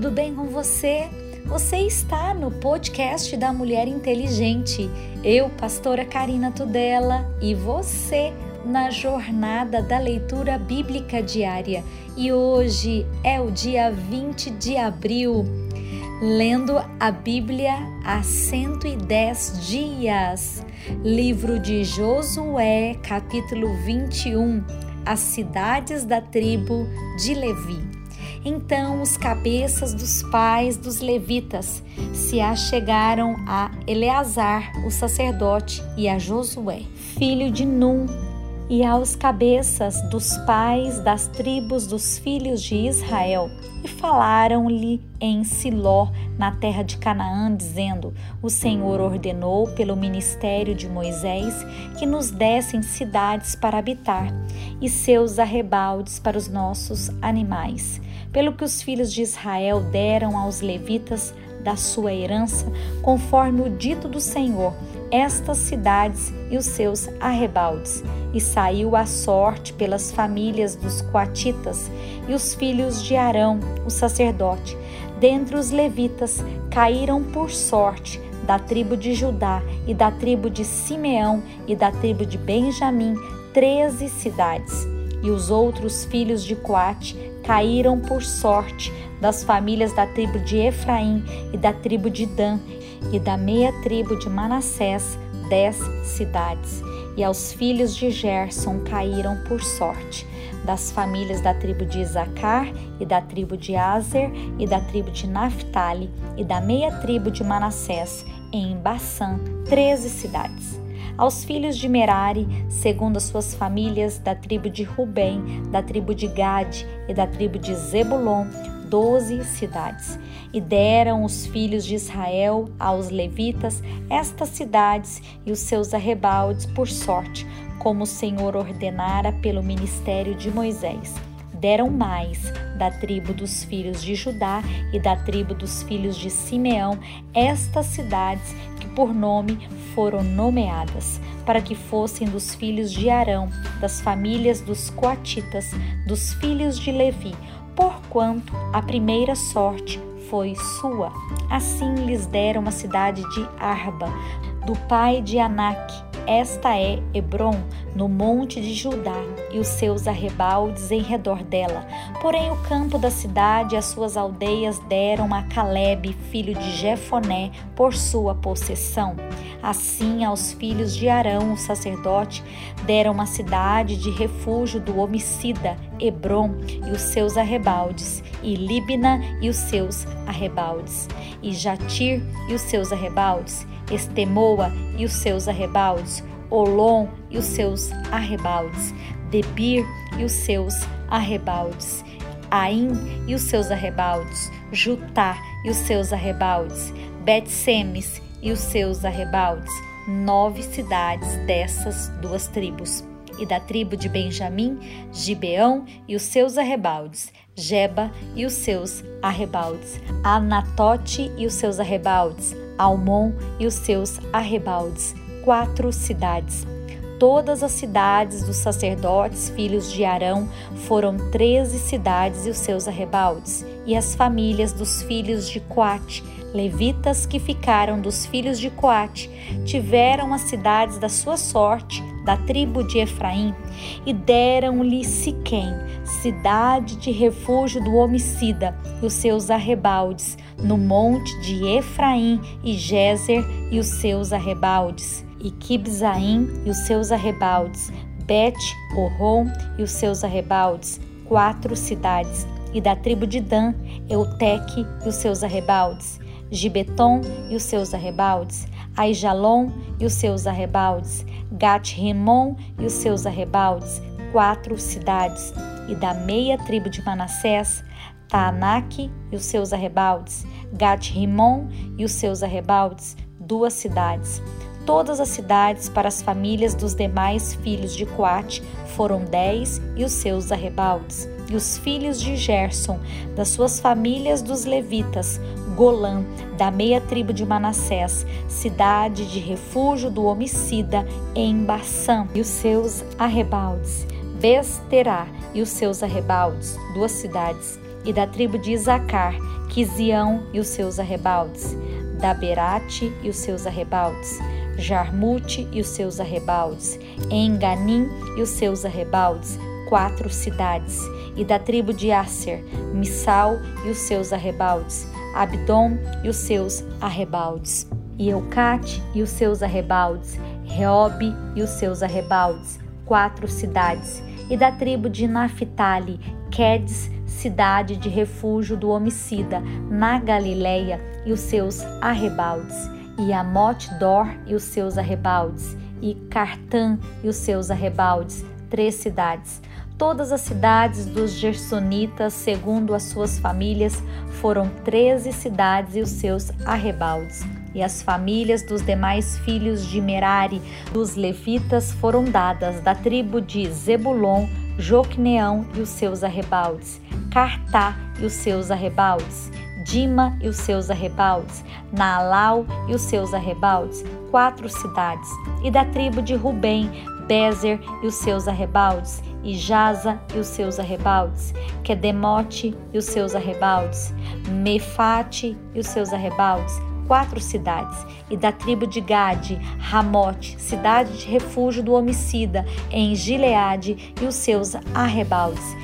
tudo bem com você? Você está no podcast da Mulher Inteligente. Eu, pastora Karina Tudela, e você na jornada da leitura bíblica diária. E hoje é o dia 20 de abril, lendo a Bíblia há 110 dias. Livro de Josué, capítulo 21. As cidades da tribo de Levi. Então os cabeças dos pais dos levitas se achegaram a Eleazar, o sacerdote, e a Josué, filho de Num, e aos cabeças dos pais das tribos dos filhos de Israel, e falaram-lhe em Siló, na terra de Canaã, dizendo: O Senhor ordenou pelo ministério de Moisés que nos dessem cidades para habitar e seus arrebaldes para os nossos animais. Pelo que os filhos de Israel deram aos levitas da sua herança, conforme o dito do Senhor, estas cidades e os seus arrebaldes. E saiu a sorte pelas famílias dos coatitas e os filhos de Arão, o sacerdote. Dentre os levitas caíram por sorte da tribo de Judá e da tribo de Simeão e da tribo de Benjamim, treze cidades. E os outros filhos de Coate caíram por sorte das famílias da tribo de Efraim e da tribo de Dan e da meia tribo de Manassés, dez cidades. E aos filhos de Gerson caíram por sorte das famílias da tribo de Isacar e da tribo de Azer e da tribo de Naphtali e da meia tribo de Manassés, em Bassã, treze cidades aos filhos de Merari, segundo as suas famílias, da tribo de Rubem, da tribo de Gade e da tribo de Zebulon, doze cidades. E deram os filhos de Israel aos levitas estas cidades e os seus arrebaldes por sorte, como o Senhor ordenara pelo ministério de Moisés deram mais da tribo dos filhos de Judá e da tribo dos filhos de Simeão estas cidades por nome foram nomeadas, para que fossem dos filhos de Arão, das famílias dos coatitas, dos filhos de Levi, porquanto a primeira sorte foi sua. Assim lhes deram a cidade de Arba, do pai de Anak, esta é Hebron, no monte de Judá, e os seus arrebaldes em redor dela. Porém, o campo da cidade e as suas aldeias deram a Caleb, filho de Jefoné, por sua possessão. Assim, aos filhos de Arão, o sacerdote, deram a cidade de refúgio do homicida, Hebron, e os seus arrebaldes, e Libna e os seus arrebaldes, e Jatir e os seus arrebaldes, Estemoa e os seus arrebaldes, Olom e os seus arrebaldes, Debir e os seus arrebaldes, Aim e os seus arrebaldes, Jutá e os seus arrebaldes, Bet-Semes e os seus arrebaldes, nove cidades dessas duas tribos. E da tribo de Benjamim, Gibeão e os seus arrebaldes, Jeba e os seus arrebaldes, Anatote e os seus arrebaldes, Almon e os seus arrebaldes, quatro cidades. Todas as cidades dos sacerdotes, filhos de Arão, foram treze cidades e os seus arrebaldes, e as famílias dos filhos de Coate, levitas que ficaram dos filhos de Coate, tiveram as cidades da sua sorte, da tribo de Efraim, e deram-lhe Siquém, cidade de refúgio do homicida, e os seus arrebaldes, no monte de Efraim, e Gézer e os seus arrebaldes, e Kibzaim e os seus arrebaldes, Bet, Oron e os seus arrebaldes, quatro cidades, e da tribo de Dan, Euteque e os seus arrebaldes, Gibeton e os seus arrebaldes, Aijalon e os seus arrebaldes, Gat-Rimon e os seus arrebaldes, quatro cidades, e da meia tribo de Manassés, Taanak e os seus arrebaldes, Gat-Rimon e os seus arrebaldes, duas cidades. Todas as cidades para as famílias dos demais filhos de Coate foram dez e os seus arrebaldes. E os filhos de Gerson, das suas famílias dos levitas, Golã, da meia tribo de Manassés, cidade de refúgio do homicida em Bassã, e os seus arrebaldes. Besterá e os seus arrebaldes, duas cidades e da tribo de Isacar, Quisião e os seus arrebaldes, Daberate e os seus arrebaldes, Jarmute e os seus arrebaldes, Enganim e os seus arrebaldes, quatro cidades, e da tribo de Asser, Missal e os seus arrebaldes, Abdom e os seus arrebaldes, e Eucate e os seus arrebaldes, Reobe e os seus arrebaldes, quatro cidades, e da tribo de Naphtali, Quedes, cidade de refúgio do homicida, na Galileia, e os seus arrebaldes, e Amote Dor e os seus arrebaldes, e Cartã e os seus arrebaldes, três cidades. Todas as cidades dos Gersonitas, segundo as suas famílias, foram treze cidades e os seus arrebaldes. E as famílias dos demais filhos de Merari, dos levitas, foram dadas da tribo de Zebulon, Joqueneão e os seus arrebaldes, Cartá e os seus arrebaldes, Dima e os seus arrebaldes, Naalau e os seus arrebaldes, quatro cidades, e da tribo de Rubem, Bezer e os seus arrebaldes, e Jaza e os seus arrebaldes, Quedemote e os seus arrebaldes, Mefate e os seus arrebaldes, quatro cidades, e da tribo de Gade, Ramote, cidade de refúgio do homicida, em Gileade e os seus arrebaldes,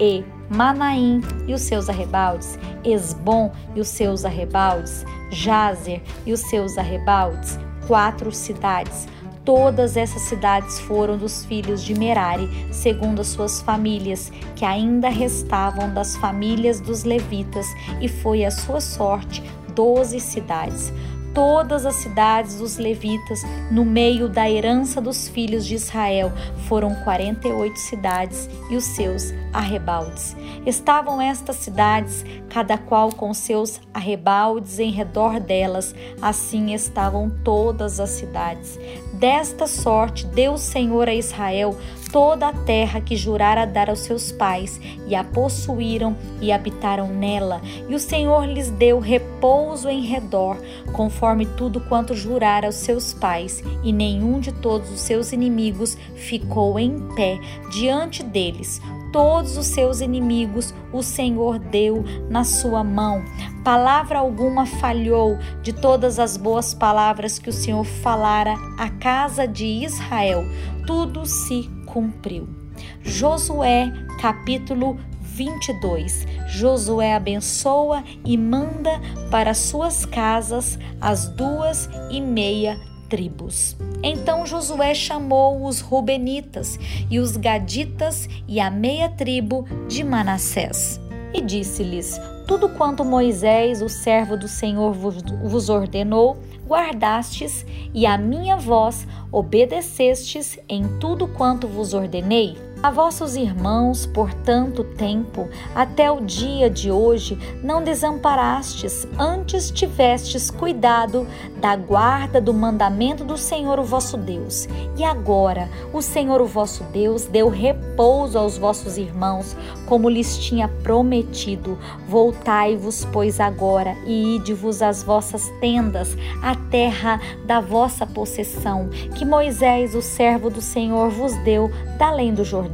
e Manaim e os seus arrebaldes, Esbom e os seus arrebaldes, Jazer e os seus arrebaldes, quatro cidades, Todas essas cidades foram dos filhos de Merari, segundo as suas famílias, que ainda restavam das famílias dos levitas, e foi a sua sorte doze cidades todas as cidades dos levitas, no meio da herança dos filhos de Israel, foram 48 cidades e os seus arrebaldes. Estavam estas cidades, cada qual com seus arrebaldes em redor delas, assim estavam todas as cidades. Desta sorte deu o Senhor a Israel toda a terra que jurara dar aos seus pais, e a possuíram e habitaram nela, e o Senhor lhes deu repouso em redor, conforme tudo quanto jurara aos seus pais, e nenhum de todos os seus inimigos ficou em pé diante deles todos os seus inimigos o Senhor deu na sua mão. Palavra alguma falhou de todas as boas palavras que o Senhor falara à casa de Israel. Tudo se cumpriu. Josué, capítulo 22. Josué abençoa e manda para suas casas as duas e meia tribos. Então Josué chamou os Rubenitas e os Gaditas e a meia tribo de Manassés. E disse-lhes: Tudo quanto Moisés, o servo do Senhor, vos ordenou, guardastes, e a minha voz obedecestes em tudo quanto vos ordenei? A vossos irmãos, por tanto tempo, até o dia de hoje, não desamparastes, antes tivestes cuidado da guarda do mandamento do Senhor o vosso Deus. E agora, o Senhor o vosso Deus deu repouso aos vossos irmãos, como lhes tinha prometido. Voltai-vos, pois, agora, e ide-vos às vossas tendas, à terra da vossa possessão, que Moisés, o servo do Senhor, vos deu da além do Jordão.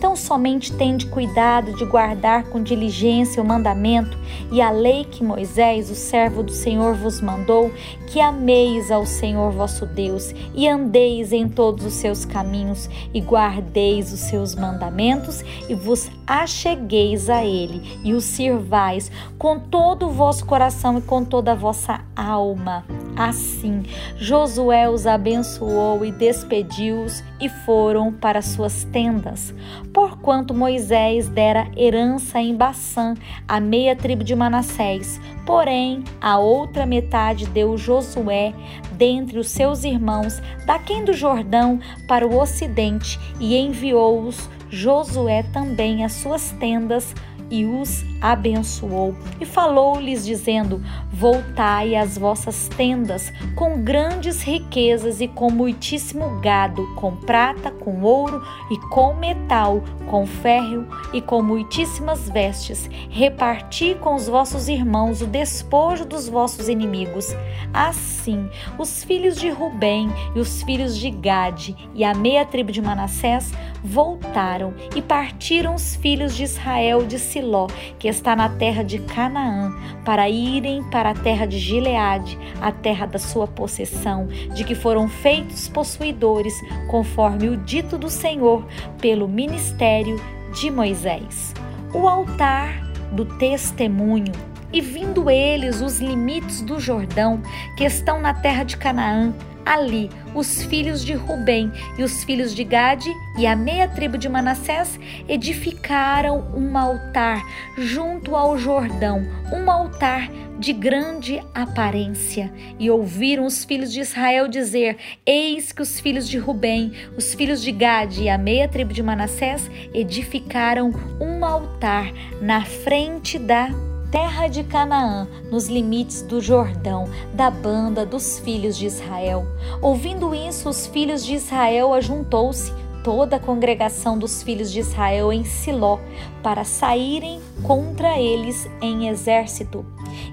Tão somente tende cuidado de guardar com diligência o mandamento e a lei que Moisés, o servo do Senhor, vos mandou, que ameis ao Senhor vosso Deus e andeis em todos os seus caminhos e guardeis os seus mandamentos e vos achegueis a ele e o sirvais com todo o vosso coração e com toda a vossa alma. Assim, Josué os abençoou e despediu-os e foram para suas tendas porquanto Moisés dera herança em Baçã a meia tribo de Manassés. Porém, a outra metade deu Josué dentre os seus irmãos, daquém do Jordão para o ocidente, e enviou-os Josué também às suas tendas e os abençoou e falou-lhes, dizendo: Voltai às vossas tendas com grandes riquezas e com muitíssimo gado, com prata, com ouro e com metal, com ferro e com muitíssimas vestes. Reparti com os vossos irmãos o despojo dos vossos inimigos. Assim, os filhos de Rubem e os filhos de Gade e a meia tribo de Manassés voltaram e partiram os filhos de Israel de Siló, que está na terra de Canaã, para irem para a terra de Gileade, a terra da sua possessão, de que foram feitos possuidores, conforme o dito do Senhor pelo ministério de Moisés. O altar do testemunho e vindo eles os limites do Jordão, que estão na terra de Canaã, ali os filhos de Rubem e os filhos de Gade e a meia tribo de Manassés edificaram um altar junto ao Jordão, um altar de grande aparência. E ouviram os filhos de Israel dizer: Eis que os filhos de Rubem, os filhos de Gade e a meia tribo de Manassés edificaram um altar na frente da terra de Canaã, nos limites do Jordão, da banda dos filhos de Israel. Ouvindo isso, os filhos de Israel ajuntou-se toda a congregação dos filhos de Israel em Siló para saírem contra eles em exército.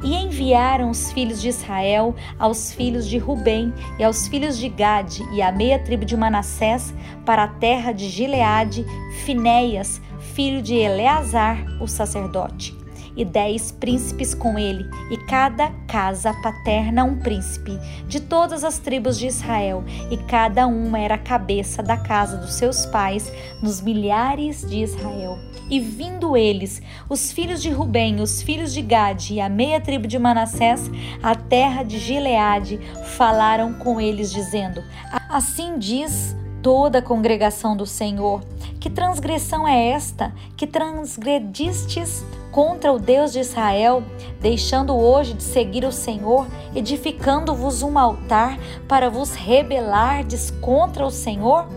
E enviaram os filhos de Israel aos filhos de Rubem e aos filhos de Gade e a meia tribo de Manassés para a terra de Gileade, Finéias, filho de Eleazar, o sacerdote e dez príncipes com ele, e cada casa paterna um príncipe, de todas as tribos de Israel, e cada uma era a cabeça da casa dos seus pais, nos milhares de Israel. E vindo eles, os filhos de Rubem, os filhos de Gade e a meia tribo de Manassés, a terra de Gileade, falaram com eles, dizendo: Assim diz toda a congregação do Senhor: Que transgressão é esta que transgredistes contra o Deus de Israel, deixando hoje de seguir o Senhor, edificando-vos um altar para vos rebelardes contra o Senhor?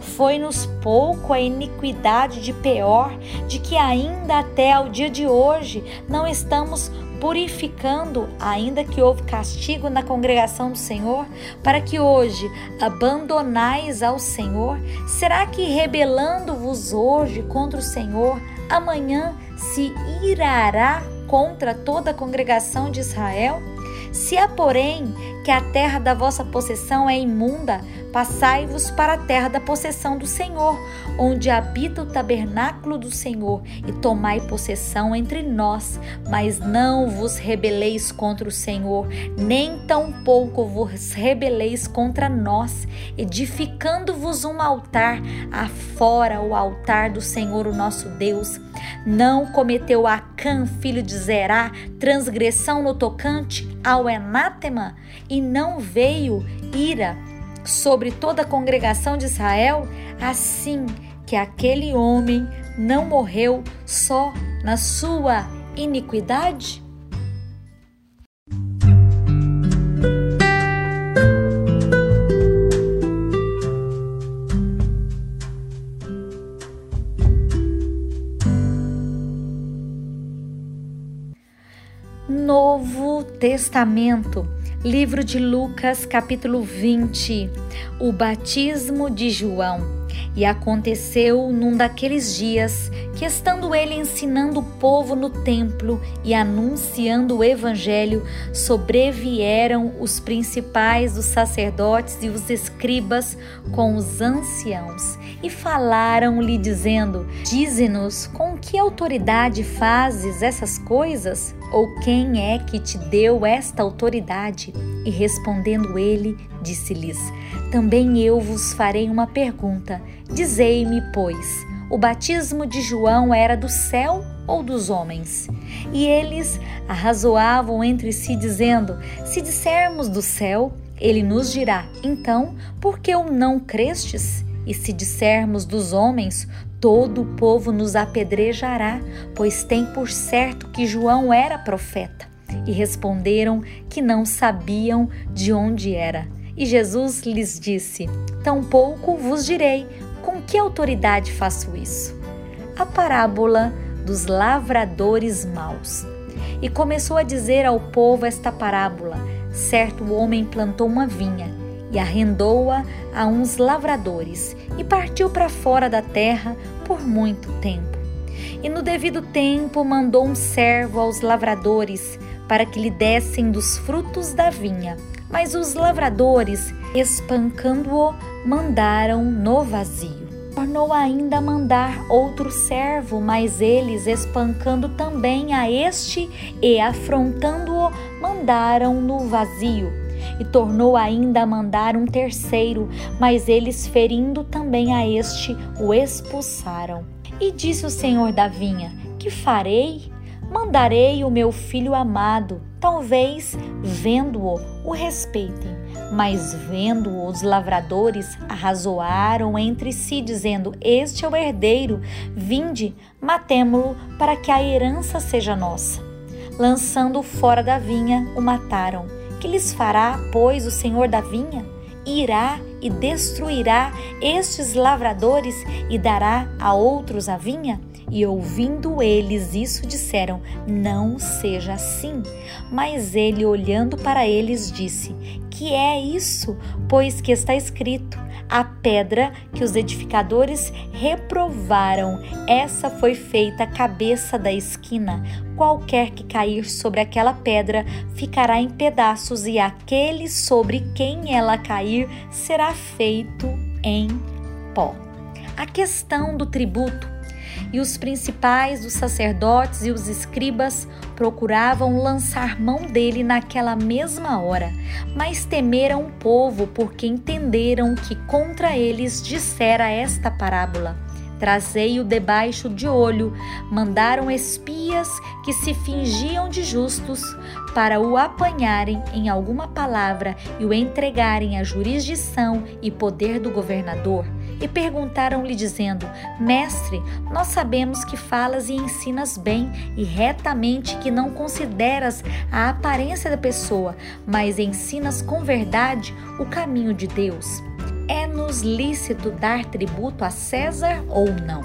Foi-nos pouco a iniquidade de Peor, de que ainda até ao dia de hoje não estamos purificando, ainda que houve castigo na congregação do Senhor, para que hoje abandonais ao Senhor? Será que rebelando-vos hoje contra o Senhor, amanhã se irará contra toda a congregação de Israel? Se há, porém, que a terra da vossa possessão é imunda, passai-vos para a terra da possessão do Senhor, onde habita o tabernáculo do Senhor, e tomai possessão entre nós, mas não vos rebeleis contra o Senhor, nem tampouco vos rebeleis contra nós, edificando-vos um altar afora o altar do Senhor, o nosso Deus. Não cometeu Acã, filho de Zerá, transgressão no tocante ao anátema, e não veio ira sobre toda a congregação de Israel, assim que aquele homem não morreu só na sua iniquidade? Novo Testamento, livro de Lucas, capítulo 20, o batismo de João. E aconteceu num daqueles dias que, estando ele ensinando o povo no templo e anunciando o evangelho, sobrevieram os principais dos sacerdotes e os escribas com os anciãos e falaram-lhe, dizendo: Dize-nos com que autoridade fazes essas coisas? Ou quem é que te deu esta autoridade? E respondendo ele, disse-lhes: Também eu vos farei uma pergunta. Dizei-me, pois, o batismo de João era do céu ou dos homens? E eles arrazoavam entre si, dizendo: Se dissermos do céu, ele nos dirá: Então, por que o não crestes? E se dissermos dos homens, todo o povo nos apedrejará, pois tem por certo que João era profeta. E responderam que não sabiam de onde era. E Jesus lhes disse: Tampouco vos direi com que autoridade faço isso. A parábola dos lavradores maus. E começou a dizer ao povo esta parábola: Certo homem plantou uma vinha e arrendou-a a uns lavradores e partiu para fora da terra por muito tempo. E no devido tempo mandou um servo aos lavradores para que lhe dessem dos frutos da vinha. Mas os lavradores, espancando-o, mandaram no vazio. tornou ainda mandar outro servo, mas eles, espancando também a este e afrontando-o, mandaram-no vazio. E tornou ainda a mandar um terceiro, mas eles, ferindo também a este, o expulsaram. E disse o senhor da vinha: Que farei? Mandarei o meu filho amado, talvez, vendo-o, o respeitem. Mas vendo os lavradores, arrazoaram entre si, dizendo: Este é o herdeiro, vinde, matemo-lo, para que a herança seja nossa. Lançando-o fora da vinha, o mataram. Que lhes fará, pois, o senhor da vinha? Irá e destruirá estes lavradores e dará a outros a vinha? E ouvindo eles isso, disseram: Não seja assim. Mas ele, olhando para eles, disse: Que é isso? Pois que está escrito: a pedra que os edificadores reprovaram, essa foi feita a cabeça da esquina. Qualquer que cair sobre aquela pedra ficará em pedaços, e aquele sobre quem ela cair será feito em pó. A questão do tributo e os principais dos sacerdotes e os escribas procuravam lançar mão dele naquela mesma hora, mas temeram o povo porque entenderam que contra eles dissera esta parábola. Trazei-o debaixo de olho, mandaram espias que se fingiam de justos para o apanharem em alguma palavra e o entregarem à jurisdição e poder do governador e perguntaram-lhe, dizendo: Mestre, nós sabemos que falas e ensinas bem e retamente, que não consideras a aparência da pessoa, mas ensinas com verdade o caminho de Deus. É-nos lícito dar tributo a César ou não?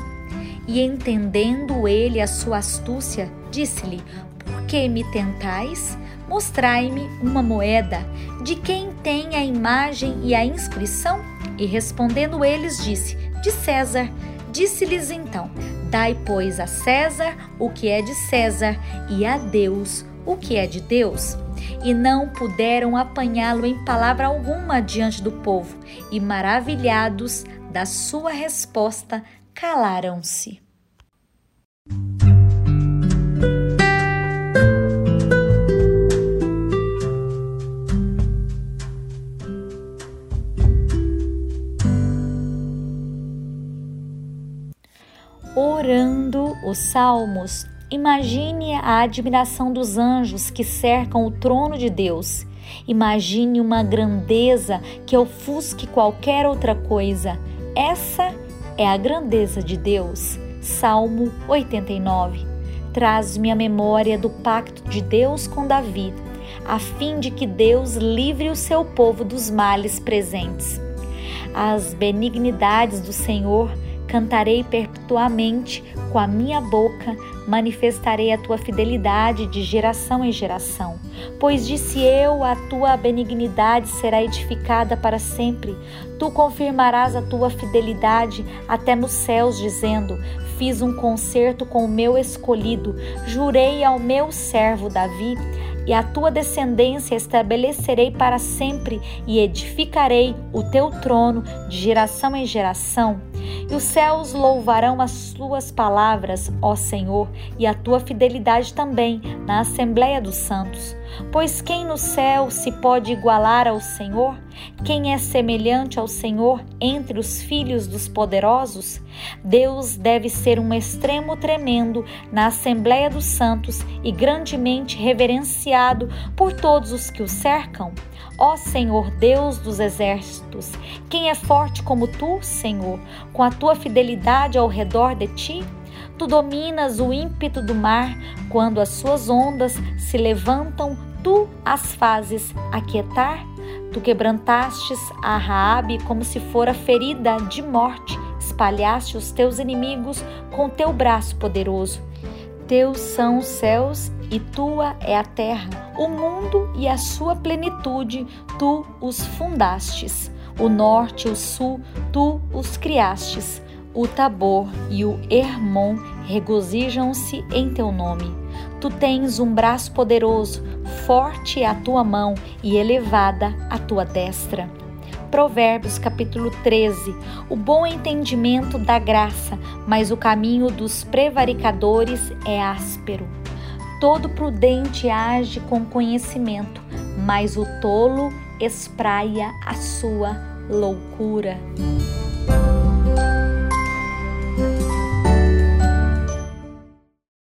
E entendendo ele a sua astúcia, disse-lhe: Por que me tentais? Mostrai-me uma moeda. De quem tem a imagem e a inscrição? E respondendo eles, disse: De César. Disse-lhes então: Dai, pois, a César o que é de César, e a Deus o que é de Deus. E não puderam apanhá-lo em palavra alguma diante do povo, e maravilhados da sua resposta, calaram-se. Orando os salmos, imagine a admiração dos anjos que cercam o trono de Deus. Imagine uma grandeza que ofusque qualquer outra coisa. Essa é a grandeza de Deus. Salmo 89. Traz-me a memória do pacto de Deus com Davi, a fim de que Deus livre o seu povo dos males presentes. As benignidades do Senhor cantarei perpetuamente com a minha boca, manifestarei a tua fidelidade de geração em geração. Pois disse eu, a tua benignidade será edificada para sempre. Tu confirmarás a tua fidelidade até nos céus, dizendo: Fiz um concerto com o meu escolhido, jurei ao meu servo Davi e a tua descendência estabelecerei para sempre e edificarei o teu trono de geração em geração. E os céus louvarão as tuas palavras, ó Senhor, e a tua fidelidade também na Assembleia dos Santos. Pois quem no céu se pode igualar ao Senhor? Quem é semelhante ao Senhor entre os filhos dos poderosos? Deus deve ser um extremo tremendo na Assembleia dos Santos e grandemente reverenciado por todos os que o cercam. Ó Senhor Deus dos exércitos, quem é forte como tu, Senhor, com a tua fidelidade ao redor de ti? Tu dominas o ímpeto do mar, quando as suas ondas se levantam, tu as fazes aquietar? Tu quebrantastes a Raabe como se fora ferida de morte, espalhaste os teus inimigos com teu braço poderoso. Teus são os céus e tua é a terra, o mundo e a sua plenitude, tu os fundastes. O norte e o sul, tu os criastes. O Tabor e o Hermon regozijam-se em teu nome. Tu tens um braço poderoso, forte a tua mão e elevada a tua destra. Provérbios, capítulo 13: O bom entendimento dá graça, mas o caminho dos prevaricadores é áspero. Todo prudente age com conhecimento, mas o tolo espraia a sua loucura.